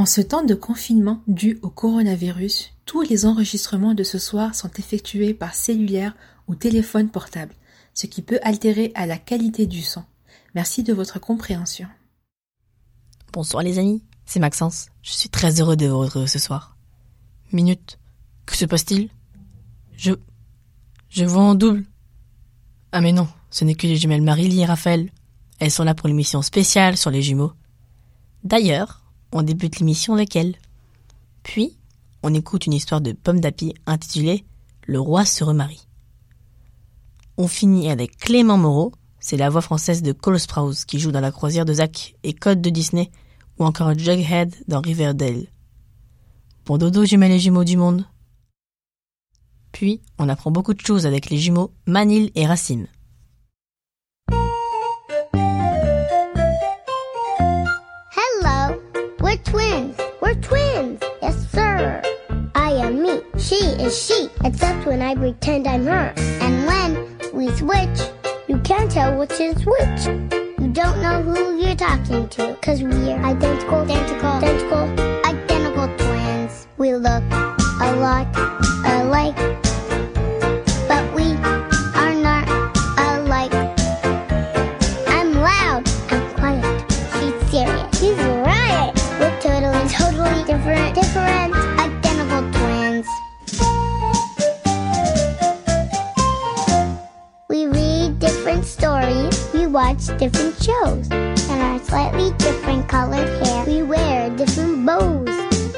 En ce temps de confinement dû au coronavirus, tous les enregistrements de ce soir sont effectués par cellulaire ou téléphone portable, ce qui peut altérer à la qualité du son. Merci de votre compréhension. Bonsoir les amis, c'est Maxence. Je suis très heureux de vous retrouver ce soir. Minute. Que se passe-t-il? Je... Je vois en double. Ah mais non, ce n'est que les jumelles Marie et Raphaël. Elles sont là pour l'émission spéciale sur les jumeaux. D'ailleurs, on débute l'émission avec elles. Puis, on écoute une histoire de Pomme d'Api intitulée Le roi se remarie. On finit avec Clément Moreau, c'est la voix française de Cole Sprouse qui joue dans La croisière de Zach et Code de Disney ou encore Jughead dans Riverdale. Bon dodo jumelles et jumeaux du monde. Puis, on apprend beaucoup de choses avec les jumeaux Manil et Racine. We're twins. Yes, sir. I am me. She is she. Except when I pretend I'm her. And when we switch, you can't tell which is which. You don't know who you're talking to. Cause we're identical, identical, identical, identical twins. We look a lot alike. Watch different shows. And our slightly different colored hair. We wear different bows.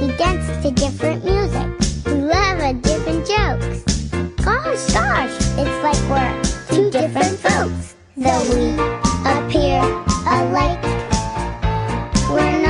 We dance to different music. We love at different jokes. Gosh, gosh, it's like we're two different folks. Though we appear alike, we're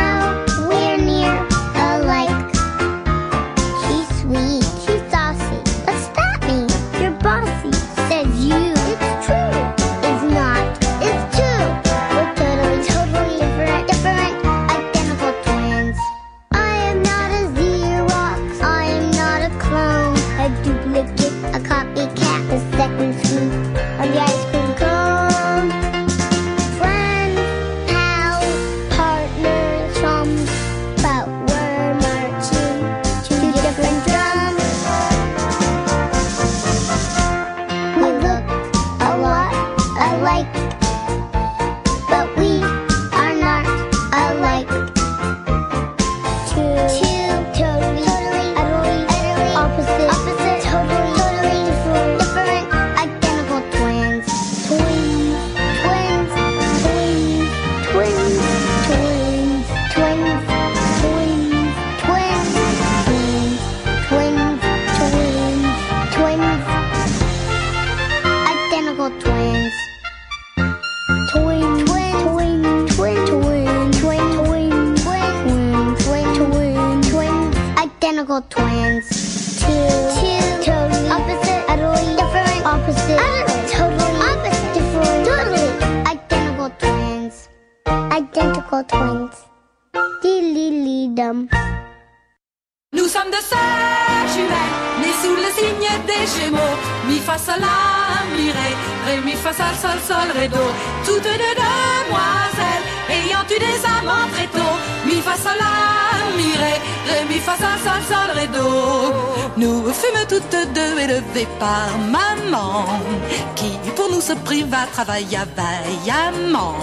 travailla vaillamment.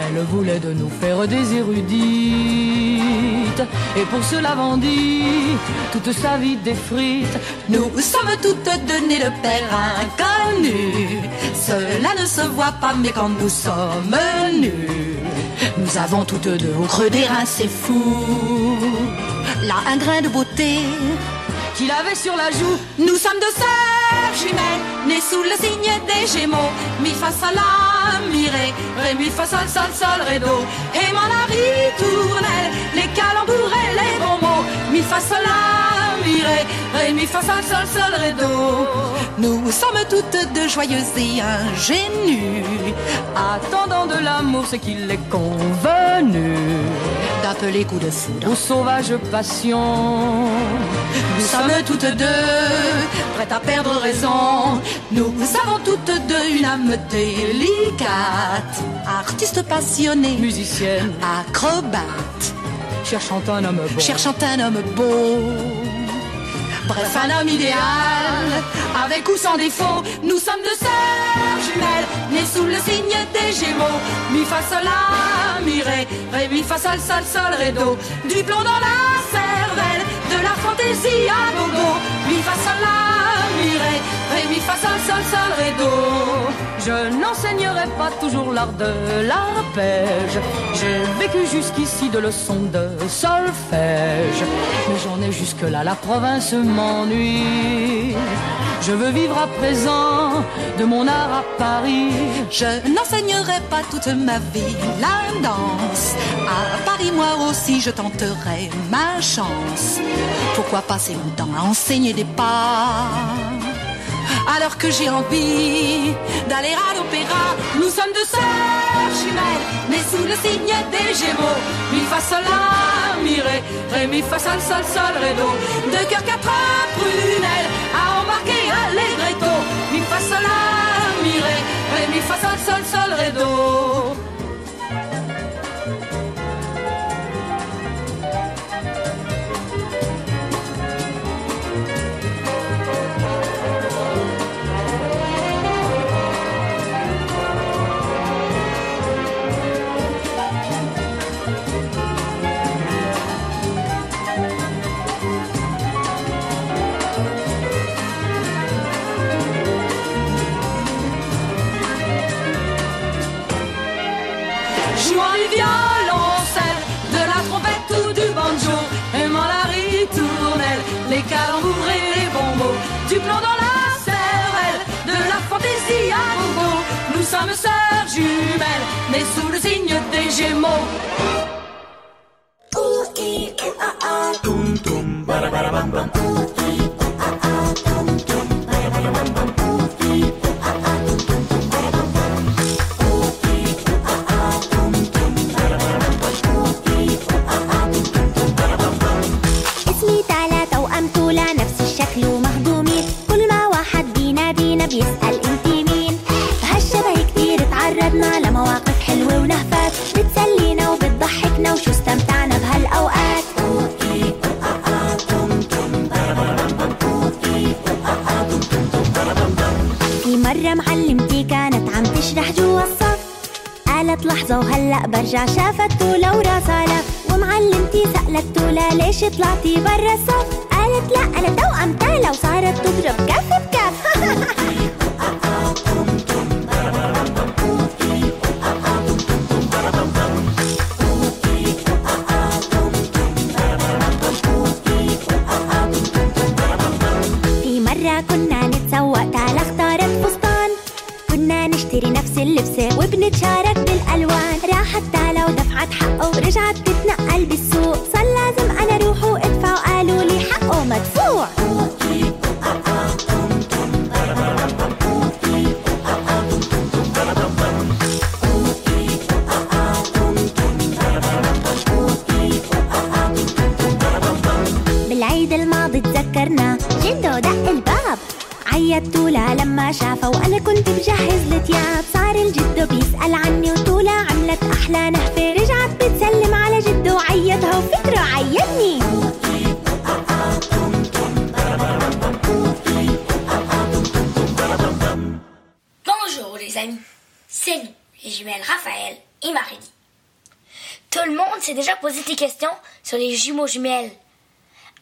Elle voulait de nous faire des érudits. vite et pour cela vendit toute sa vie des frites. Nous sommes toutes données de père inconnu. Cela ne se voit pas, mais quand nous sommes nus, nous avons toutes deux au creux des reins, c'est fou. Là, un grain de beauté qu'il avait sur la joue. Nous sommes deux sœurs jumelles, nées sous le signe des Gémeaux. Mi fa sol la mi ré, ré mi fa sol sol sol ré do. Et mon ritournelle, les calembours et les bons mots. Mi fa sol la mi ré, ré mi fa sol sol sol ré do. Nous sommes toutes deux joyeuses et ingénues, attendant de l'amour ce qu'il est convenu d'appeler coup de foudre aux sauvages passions. Nous sommes toutes deux prêtes à perdre raison. Nous avons toutes deux une âme délicate, artiste passionnée, musicienne, acrobate, cherchant un homme beau, cherchant un homme beau. Bref, un homme idéal, avec ou sans défaut, nous sommes deux sœurs jumelles, nées sous le signe des Gémeaux. Mi fa sol la ré, mi fa sol sol sol ré do. Du plomb dans la cervelle, de la fantaisie à gogo. Mi fa sol la Je n'enseignerai pas toujours l'art de l'arpège. J'ai vécu jusqu'ici de leçons de solfège, mais j'en ai jusque là. La province m'ennuie. Je veux vivre à présent de mon art à Paris. Je n'enseignerai pas toute ma vie la danse. À Paris, moi aussi, je tenterai ma chance. Pourquoi passer mon temps à enseigner des pas alors que j'ai envie d'aller à l'opéra. Nous sommes deux sœurs jumelles, nées sous le signe des Gémeaux. Mi fa mi ré, ré mi fa sol sol sol ré. Deux cœurs quatre prunelles ré mi fa sol sol sol âmes sœurs jumelles, mais sous le signe des Gémeaux. Ouh, i, u, a, a. Tum, tum, تشرح جوا الصف. قالت لحظة وهلأ برجع شافت تولا وراسها لف. ومعلمتي سألت تولا ليش طلعتي برا الصف؟ Jumeaux jumelles.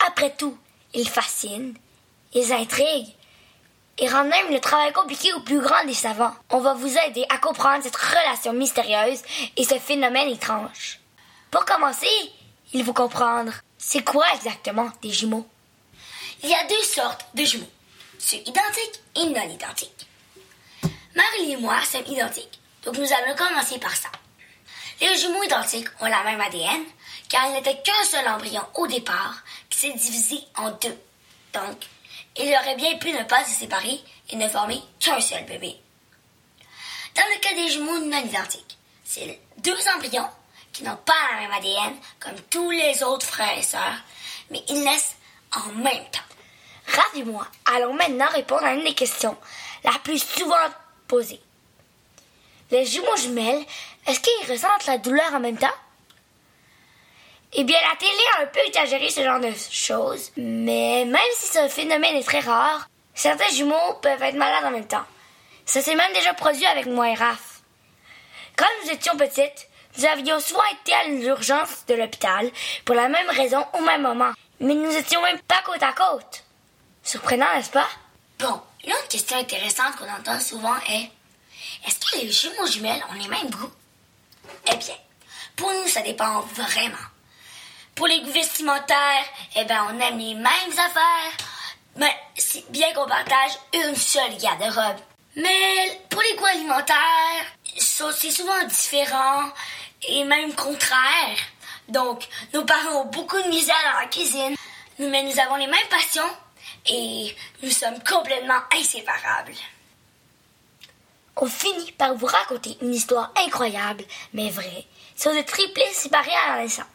Après tout, ils fascinent, ils intriguent et rendent même le travail compliqué au plus grand des savants. On va vous aider à comprendre cette relation mystérieuse et ce phénomène étrange. Pour commencer, il faut comprendre, c'est quoi exactement des jumeaux? Il y a deux sortes de jumeaux, ceux identiques et non identiques. Marie et moi sommes identiques, donc nous allons commencer par ça. Les jumeaux identiques ont la même ADN, car il n'était qu'un seul embryon au départ qui s'est divisé en deux. Donc, il aurait bien pu ne pas se séparer et ne former qu'un seul bébé. Dans le cas des jumeaux non identiques, c'est deux embryons qui n'ont pas la même ADN comme tous les autres frères et sœurs, mais ils naissent en même temps. Ravi-moi, allons maintenant répondre à une des questions la plus souvent posée. Les jumeaux jumelles, est-ce qu'ils ressentent la douleur en même temps? Eh bien, la télé a un peu exagéré ce genre de choses, mais même si ce phénomène est très rare, certains jumeaux peuvent être malades en même temps. Ça s'est même déjà produit avec moi et Raph. Quand nous étions petites, nous avions souvent été à l'urgence de l'hôpital pour la même raison au même moment, mais nous étions même pas côte à côte. Surprenant, n'est-ce pas? Bon, une autre question intéressante qu'on entend souvent est est-ce que les jumeaux jumelles ont les mêmes goûts? Eh bien, pour nous, ça dépend vraiment. Pour les goûts vestimentaires, eh bien, on aime les mêmes affaires, mais c'est bien qu'on partage une seule garde-robe. Mais pour les goûts alimentaires, c'est souvent différent et même contraire. Donc, nos parents ont beaucoup de misère dans la cuisine, mais nous avons les mêmes passions et nous sommes complètement inséparables. On finit par vous raconter une histoire incroyable, mais vraie, sur des triplés séparés à la.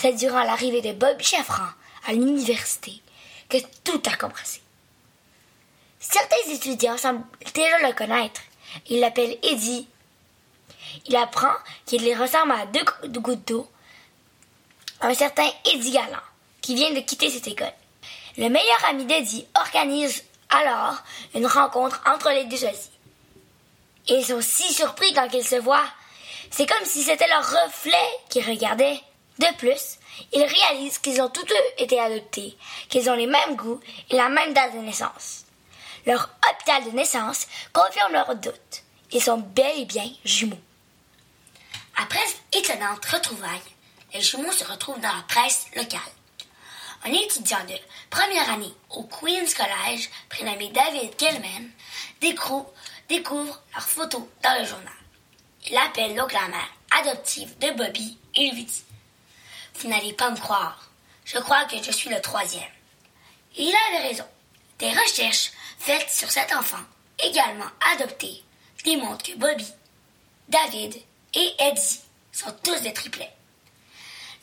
C'est durant l'arrivée de Bob Chaffran à l'université que tout a commencé. Certains étudiants semblent déjà le connaître. Ils l'appellent Eddie. Il apprend qu'il les ressemble à deux gouttes d'eau. Un certain Eddie Galland, qui vient de quitter cette école. Le meilleur ami d'Eddie organise alors une rencontre entre les deux choisis. Ils sont si surpris quand ils se voient. C'est comme si c'était leur reflet qu'ils regardaient. De plus, ils réalisent qu'ils ont tous deux été adoptés, qu'ils ont les mêmes goûts et la même date de naissance. Leur hôpital de naissance confirme leurs doutes. Ils sont bel et bien jumeaux. Après cette étonnante retrouvaille, les jumeaux se retrouvent dans la presse locale. Un étudiant de première année au Queen's College, prénommé David Gilman, découvre, découvre leurs photos dans le journal. Il appelle donc la mère adoptive de Bobby et lui dit Vous n'allez pas me croire. Je crois que je suis le troisième. Il avait raison. Des recherches faites sur cet enfant, également adopté, démontrent que Bobby, David et Eddie sont tous des triplets.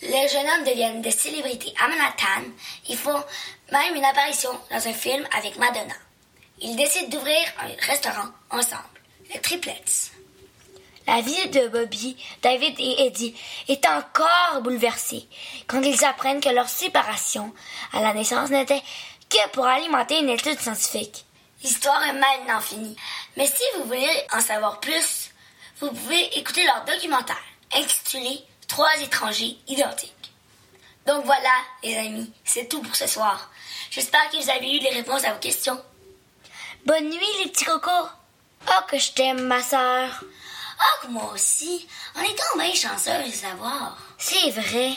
Les jeunes hommes deviennent des célébrités à Manhattan. Ils font même une apparition dans un film avec Madonna. Ils décident d'ouvrir un restaurant ensemble, les Triplets. La vie de Bobby, David et Eddie est encore bouleversée quand ils apprennent que leur séparation à la naissance n'était que pour alimenter une étude scientifique. L'histoire est maintenant finie. Mais si vous voulez en savoir plus, vous pouvez écouter leur documentaire intitulé Trois étrangers identiques. Donc voilà, les amis, c'est tout pour ce soir. J'espère que vous avez eu les réponses à vos questions. Bonne nuit, les petits cocos. Oh, que je t'aime, ma sœur. Oh, que moi aussi. On est bien chanceux de savoir. C'est vrai.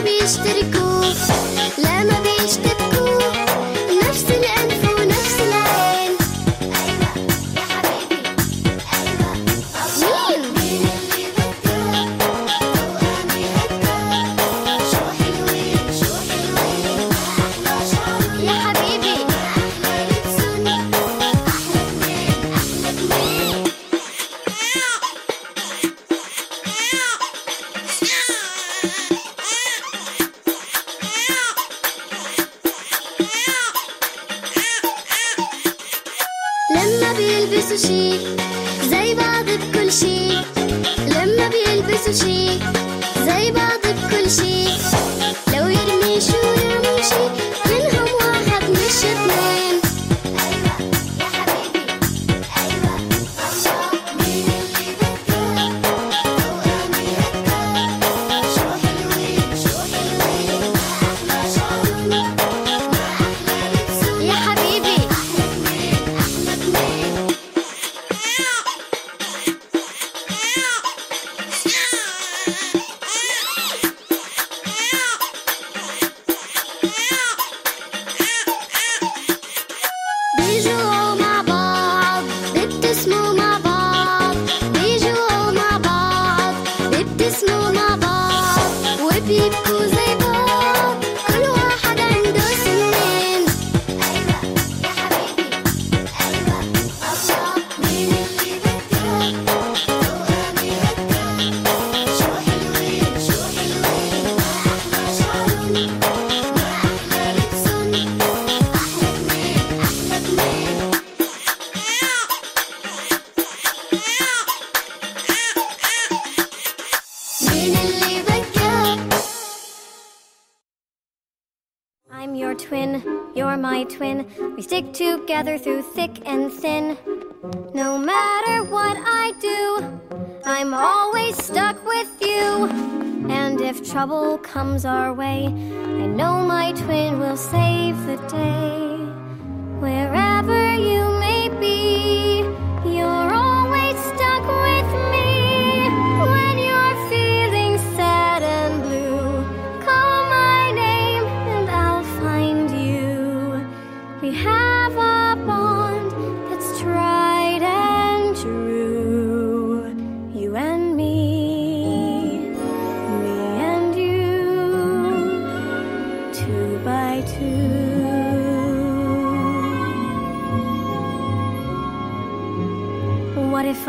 بيشتركوا. لا ما بيشتبكوا twin. We stick together through thick and thin. No matter what I do, I'm always stuck with you. And if trouble comes our way, I know my twin will save the day. Wherever you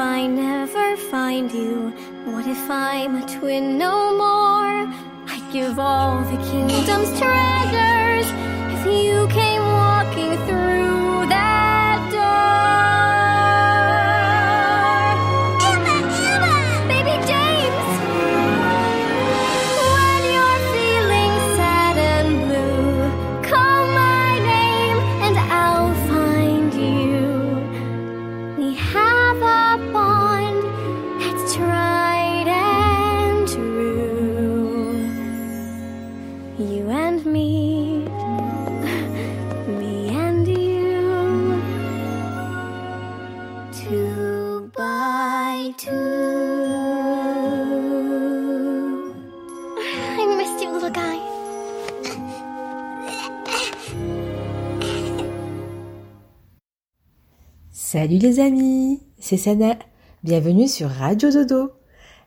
I never find you? What if I'm a twin no more? I'd give all the kingdom's treasures if you came walking through Salut les amis, c'est Sana. Bienvenue sur Radio Dodo.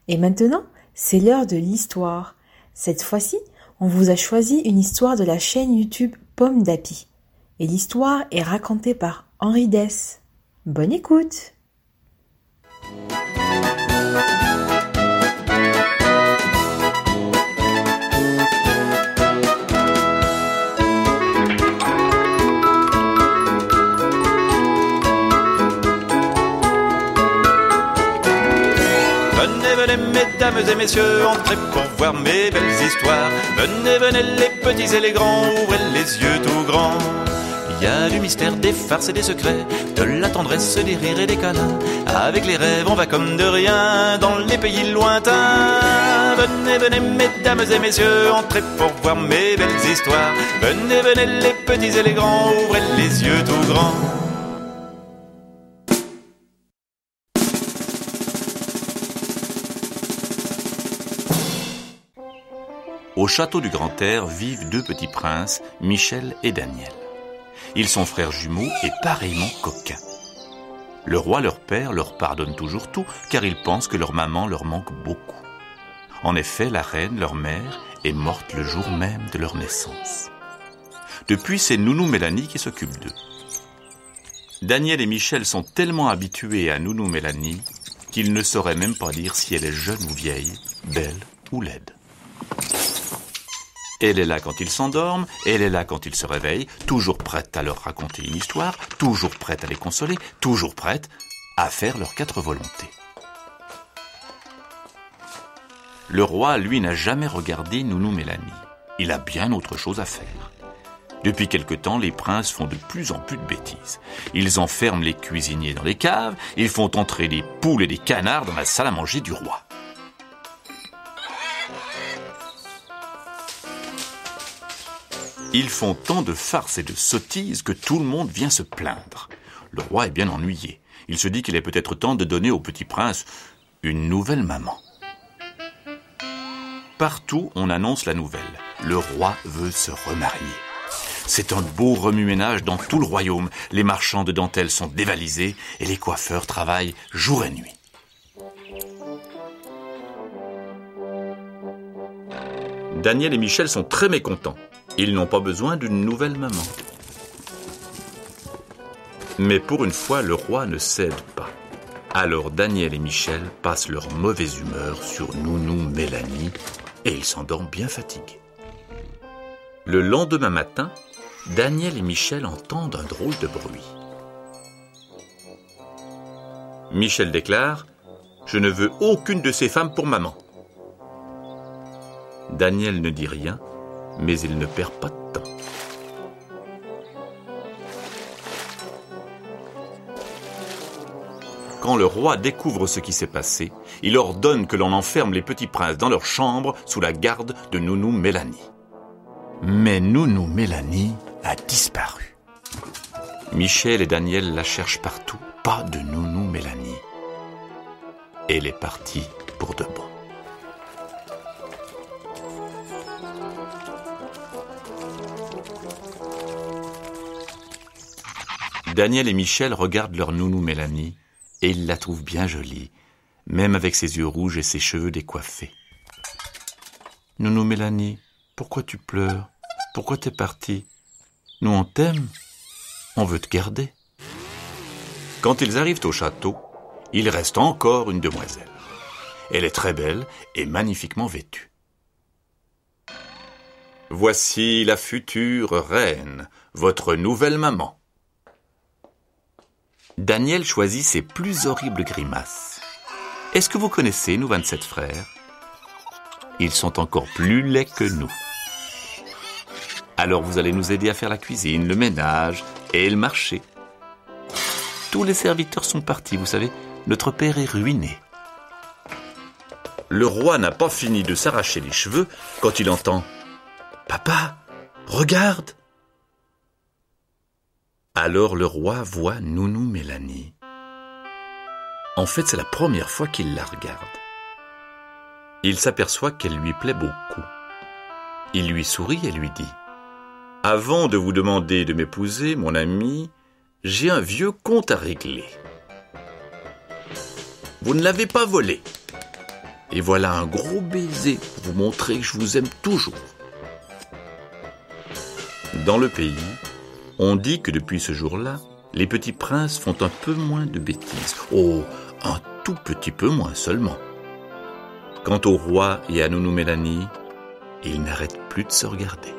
Et maintenant, c'est l'heure de l'histoire. Cette fois-ci, on vous a choisi une histoire de la chaîne YouTube Pomme d'Api. Et l'histoire est racontée par Henri Dess. Bonne écoute. Mesdames et messieurs, entrez pour voir mes belles histoires. Venez, venez, les petits et les grands, ouvrez les yeux tout grands. Il y a du mystère, des farces et des secrets, de la tendresse, des rires et des câlins. Avec les rêves, on va comme de rien dans les pays lointains. Venez, venez, mesdames et messieurs, entrez pour voir mes belles histoires. Venez, venez, les petits et les grands, ouvrez les yeux tout grands. Au château du Grand Air vivent deux petits princes, Michel et Daniel. Ils sont frères jumeaux et pareillement coquins. Le roi leur père leur pardonne toujours tout car ils pensent que leur maman leur manque beaucoup. En effet, la reine, leur mère, est morte le jour même de leur naissance. Depuis, c'est Nounou Mélanie qui s'occupe d'eux. Daniel et Michel sont tellement habitués à Nounou Mélanie qu'ils ne sauraient même pas dire si elle est jeune ou vieille, belle ou laide. Elle est là quand ils s'endorment, elle est là quand ils se réveillent, toujours prête à leur raconter une histoire, toujours prête à les consoler, toujours prête à faire leurs quatre volontés. Le roi, lui, n'a jamais regardé Nounou Mélanie. Il a bien autre chose à faire. Depuis quelque temps, les princes font de plus en plus de bêtises. Ils enferment les cuisiniers dans les caves, ils font entrer des poules et des canards dans la salle à manger du roi. Ils font tant de farces et de sottises que tout le monde vient se plaindre. Le roi est bien ennuyé. Il se dit qu'il est peut-être temps de donner au petit prince une nouvelle maman. Partout, on annonce la nouvelle. Le roi veut se remarier. C'est un beau remue-ménage dans tout le royaume. Les marchands de dentelles sont dévalisés et les coiffeurs travaillent jour et nuit. Daniel et Michel sont très mécontents. Ils n'ont pas besoin d'une nouvelle maman. Mais pour une fois, le roi ne cède pas. Alors Daniel et Michel passent leur mauvaise humeur sur Nounou Mélanie et ils s'endorment bien fatigués. Le lendemain matin, Daniel et Michel entendent un drôle de bruit. Michel déclare Je ne veux aucune de ces femmes pour maman. Daniel ne dit rien, mais il ne perd pas de temps. Quand le roi découvre ce qui s'est passé, il ordonne que l'on enferme les petits princes dans leur chambre sous la garde de Nounou Mélanie. Mais Nounou Mélanie a disparu. Michel et Daniel la cherchent partout, pas de Nounou Mélanie. Elle est partie pour de bon. Daniel et Michel regardent leur nounou Mélanie et ils la trouvent bien jolie, même avec ses yeux rouges et ses cheveux décoiffés. Nounou Mélanie, pourquoi tu pleures? Pourquoi t'es partie? Nous on t'aime, on veut te garder. Quand ils arrivent au château, il reste encore une demoiselle. Elle est très belle et magnifiquement vêtue. Voici la future reine, votre nouvelle maman. Daniel choisit ses plus horribles grimaces. Est-ce que vous connaissez nos 27 frères? Ils sont encore plus laids que nous. Alors vous allez nous aider à faire la cuisine, le ménage et le marché. Tous les serviteurs sont partis, vous savez, notre père est ruiné. Le roi n'a pas fini de s'arracher les cheveux quand il entend ⁇ Papa, regarde !⁇ alors le roi voit Nounou Mélanie. En fait, c'est la première fois qu'il la regarde. Il s'aperçoit qu'elle lui plaît beaucoup. Il lui sourit et lui dit Avant de vous demander de m'épouser, mon ami, j'ai un vieux compte à régler. Vous ne l'avez pas volé. Et voilà un gros baiser pour vous montrer que je vous aime toujours. Dans le pays, on dit que depuis ce jour-là, les petits princes font un peu moins de bêtises. Oh, un tout petit peu moins seulement. Quant au roi et à Nounou Mélanie, ils n'arrêtent plus de se regarder.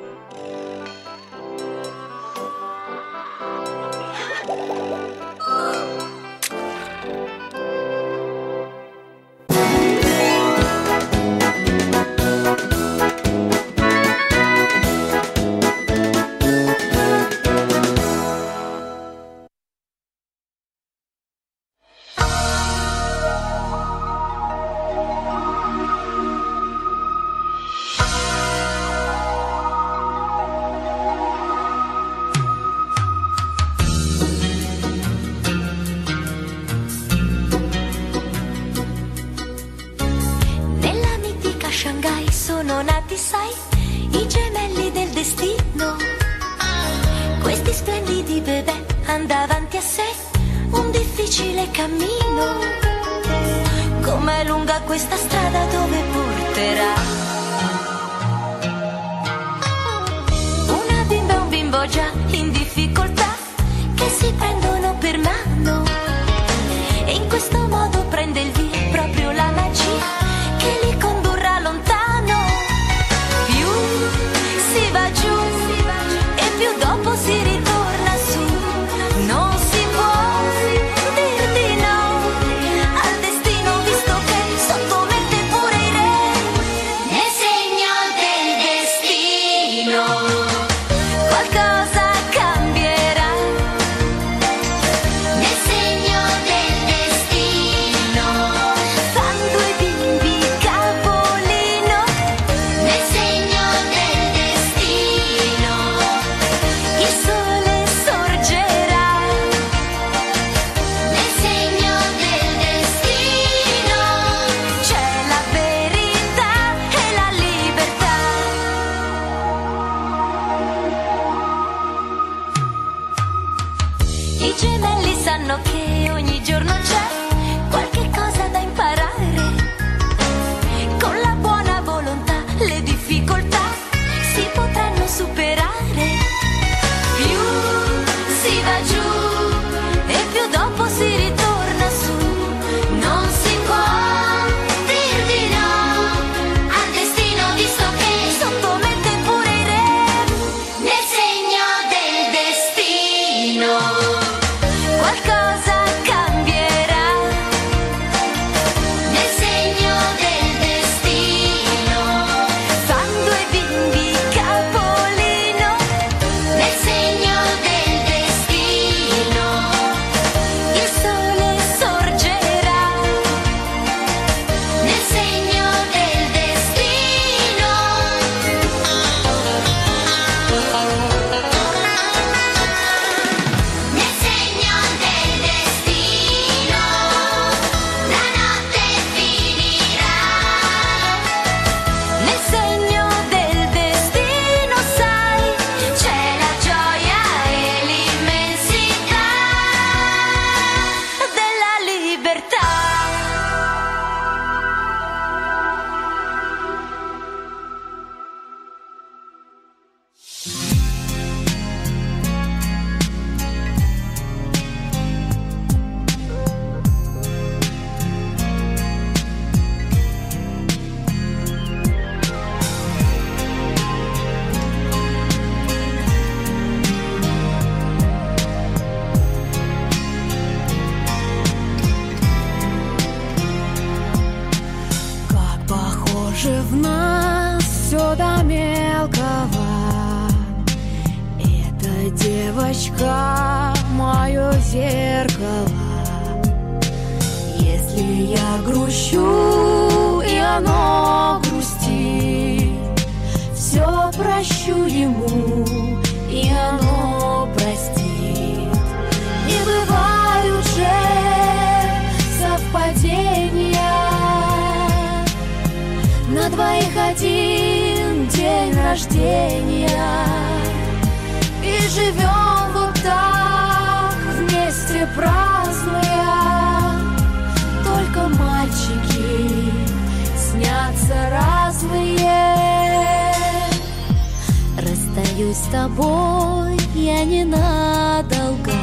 Прощаюсь с тобой, я ненадолго.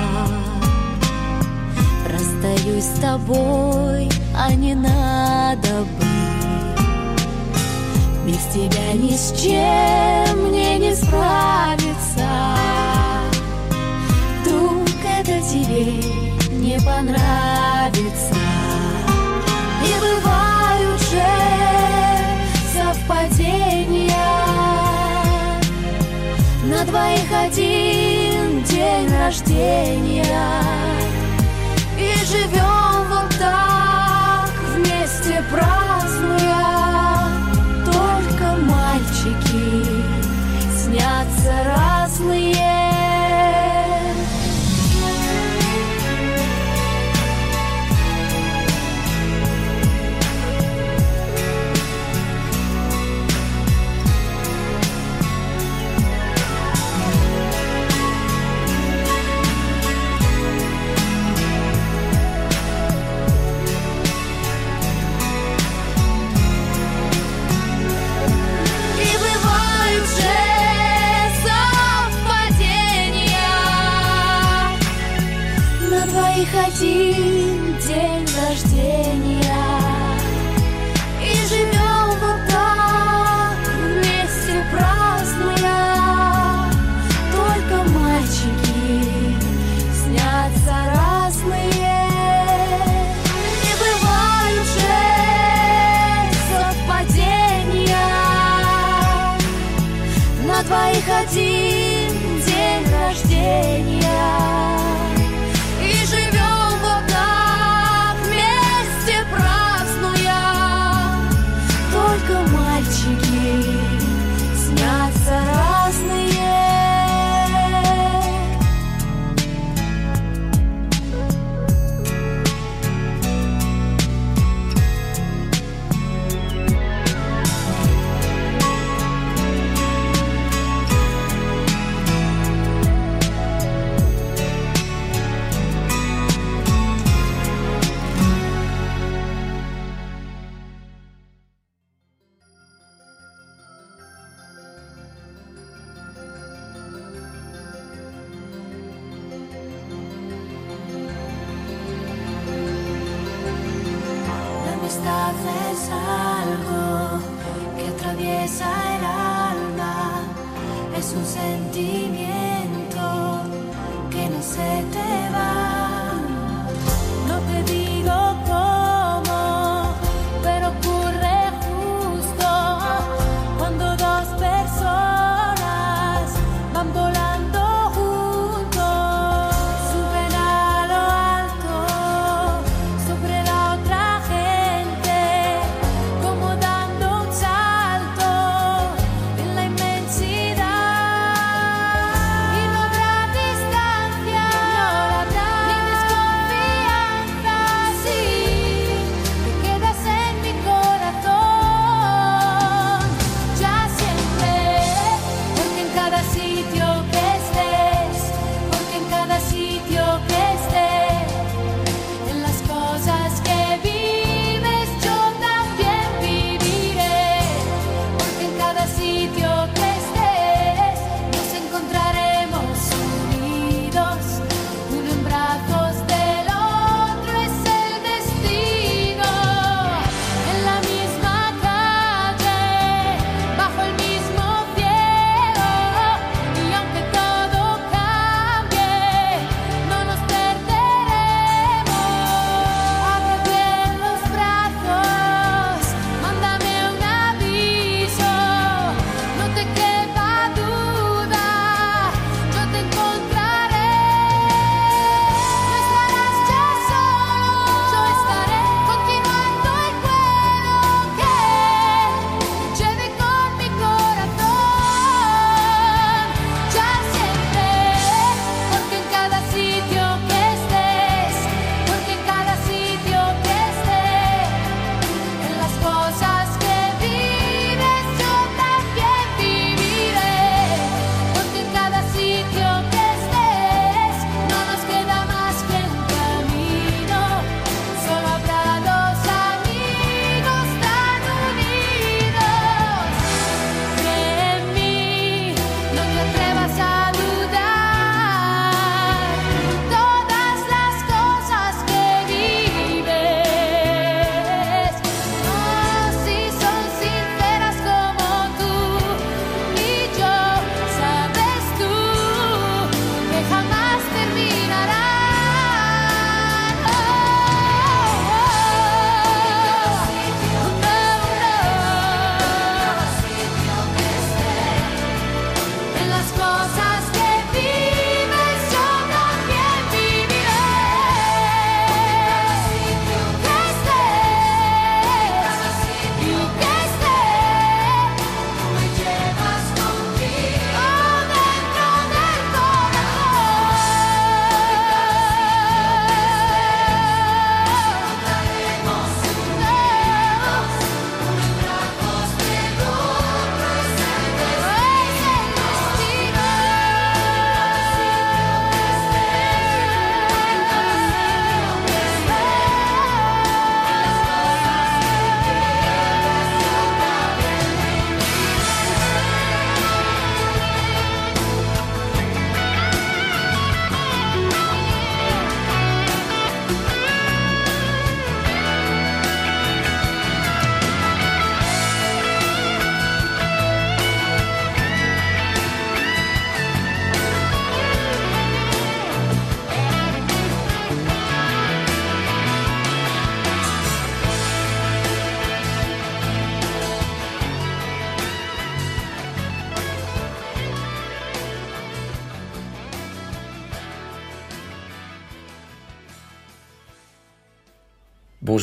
Расстаюсь с тобой, а не надо бы. Без тебя ни с чем мне не справиться. Вдруг это тебе не понравится. И бывают же совпадения. двоих один день рождения. И живем вот так, вместе празднуя. Только мальчики. один день рождения. И живем вот так вместе празднуя. Только мальчики снятся разные. Не бывают же совпадения. На двоих один день рождения.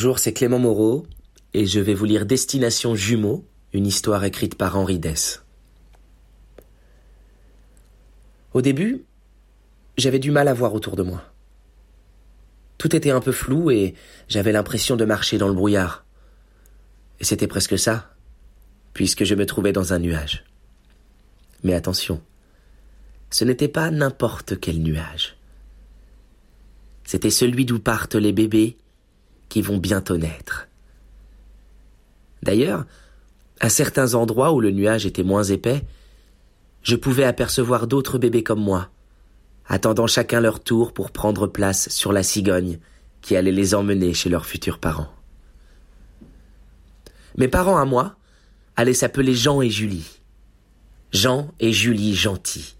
Bonjour, c'est Clément Moreau et je vais vous lire Destination Jumeaux, une histoire écrite par Henri Dess. Au début, j'avais du mal à voir autour de moi. Tout était un peu flou et j'avais l'impression de marcher dans le brouillard. Et c'était presque ça, puisque je me trouvais dans un nuage. Mais attention, ce n'était pas n'importe quel nuage. C'était celui d'où partent les bébés qui vont bientôt naître. D'ailleurs, à certains endroits où le nuage était moins épais, je pouvais apercevoir d'autres bébés comme moi, attendant chacun leur tour pour prendre place sur la cigogne qui allait les emmener chez leurs futurs parents. Mes parents à moi allaient s'appeler Jean et Julie. Jean et Julie gentils.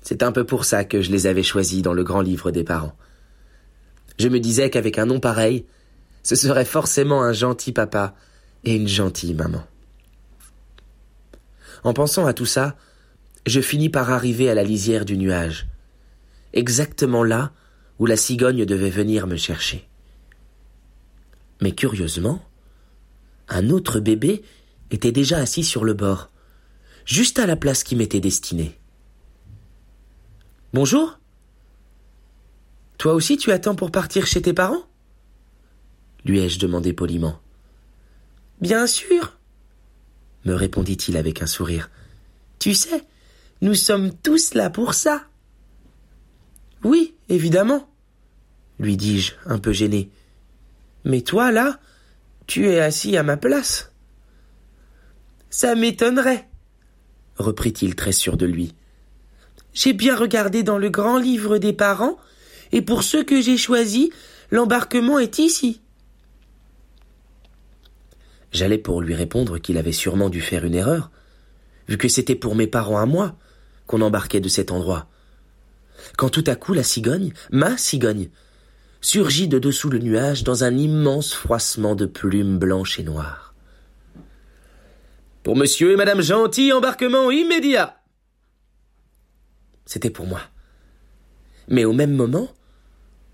C'est un peu pour ça que je les avais choisis dans le grand livre des parents. Je me disais qu'avec un nom pareil, ce serait forcément un gentil papa et une gentille maman. En pensant à tout ça, je finis par arriver à la lisière du nuage, exactement là où la cigogne devait venir me chercher. Mais curieusement, un autre bébé était déjà assis sur le bord, juste à la place qui m'était destinée. Bonjour Toi aussi tu attends pour partir chez tes parents? lui ai-je demandé poliment. Bien sûr me répondit-il avec un sourire. Tu sais, nous sommes tous là pour ça. Oui, évidemment, lui dis-je, un peu gêné. Mais toi, là, tu es assis à ma place. Ça m'étonnerait, reprit-il très sûr de lui. J'ai bien regardé dans le grand livre des parents, et pour ceux que j'ai choisis, l'embarquement est ici. J'allais pour lui répondre qu'il avait sûrement dû faire une erreur, vu que c'était pour mes parents à moi qu'on embarquait de cet endroit. Quand tout à coup la cigogne, ma cigogne, surgit de dessous le nuage dans un immense froissement de plumes blanches et noires. Pour monsieur et madame Gentil, embarquement immédiat. C'était pour moi. Mais au même moment,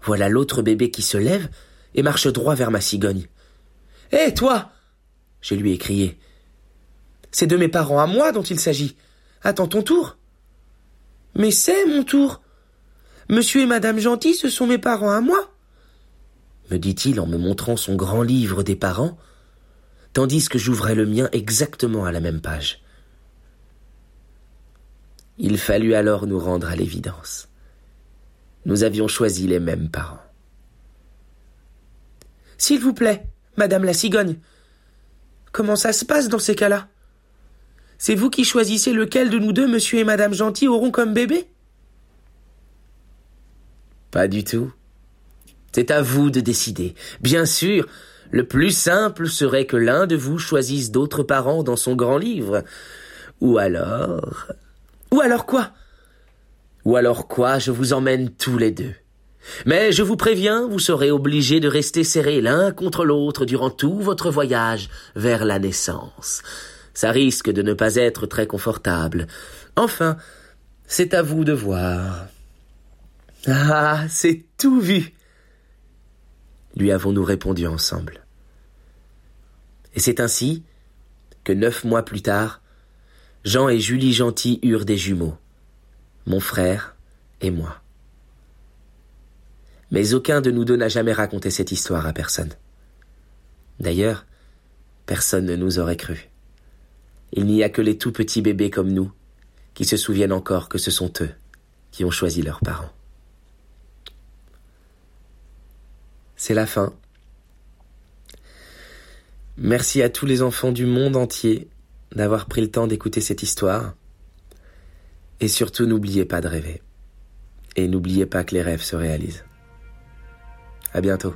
voilà l'autre bébé qui se lève et marche droit vers ma cigogne. Hé, toi Je lui ai crié. C'est de mes parents à moi dont il s'agit. Attends ton tour. Mais c'est mon tour. Monsieur et madame Gentil, ce sont mes parents à moi me dit-il en me montrant son grand livre des parents, tandis que j'ouvrais le mien exactement à la même page. Il fallut alors nous rendre à l'évidence. Nous avions choisi les mêmes parents. S'il vous plaît, madame la cigogne, comment ça se passe dans ces cas-là? C'est vous qui choisissez lequel de nous deux, monsieur et madame Gentil, auront comme bébé? Pas du tout. C'est à vous de décider. Bien sûr, le plus simple serait que l'un de vous choisisse d'autres parents dans son grand livre. Ou alors... Ou alors quoi? Ou alors quoi Je vous emmène tous les deux. Mais je vous préviens, vous serez obligés de rester serrés l'un contre l'autre durant tout votre voyage vers la naissance. Ça risque de ne pas être très confortable. Enfin, c'est à vous de voir. Ah, c'est tout vu lui avons-nous répondu ensemble. Et c'est ainsi que neuf mois plus tard, Jean et Julie Gentil eurent des jumeaux, mon frère et moi. Mais aucun de nous deux n'a jamais raconté cette histoire à personne. D'ailleurs, personne ne nous aurait cru. Il n'y a que les tout petits bébés comme nous qui se souviennent encore que ce sont eux qui ont choisi leurs parents. C'est la fin. Merci à tous les enfants du monde entier d'avoir pris le temps d'écouter cette histoire. Et surtout, n'oubliez pas de rêver. Et n'oubliez pas que les rêves se réalisent. À bientôt.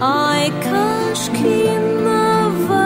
Ay kaş kim var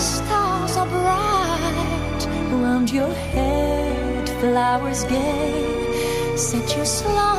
stars bright. Round your head, flowers gay. Set your slumbers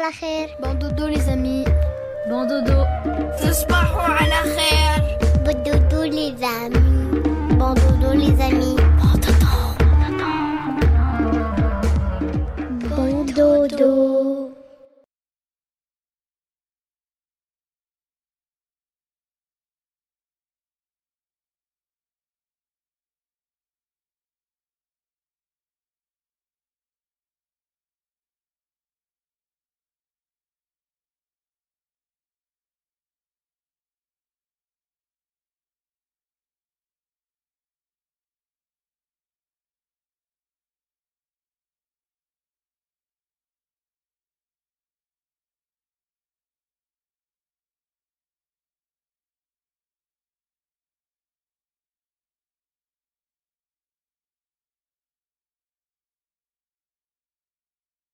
la. Bon dodo les amis. Bon dodo.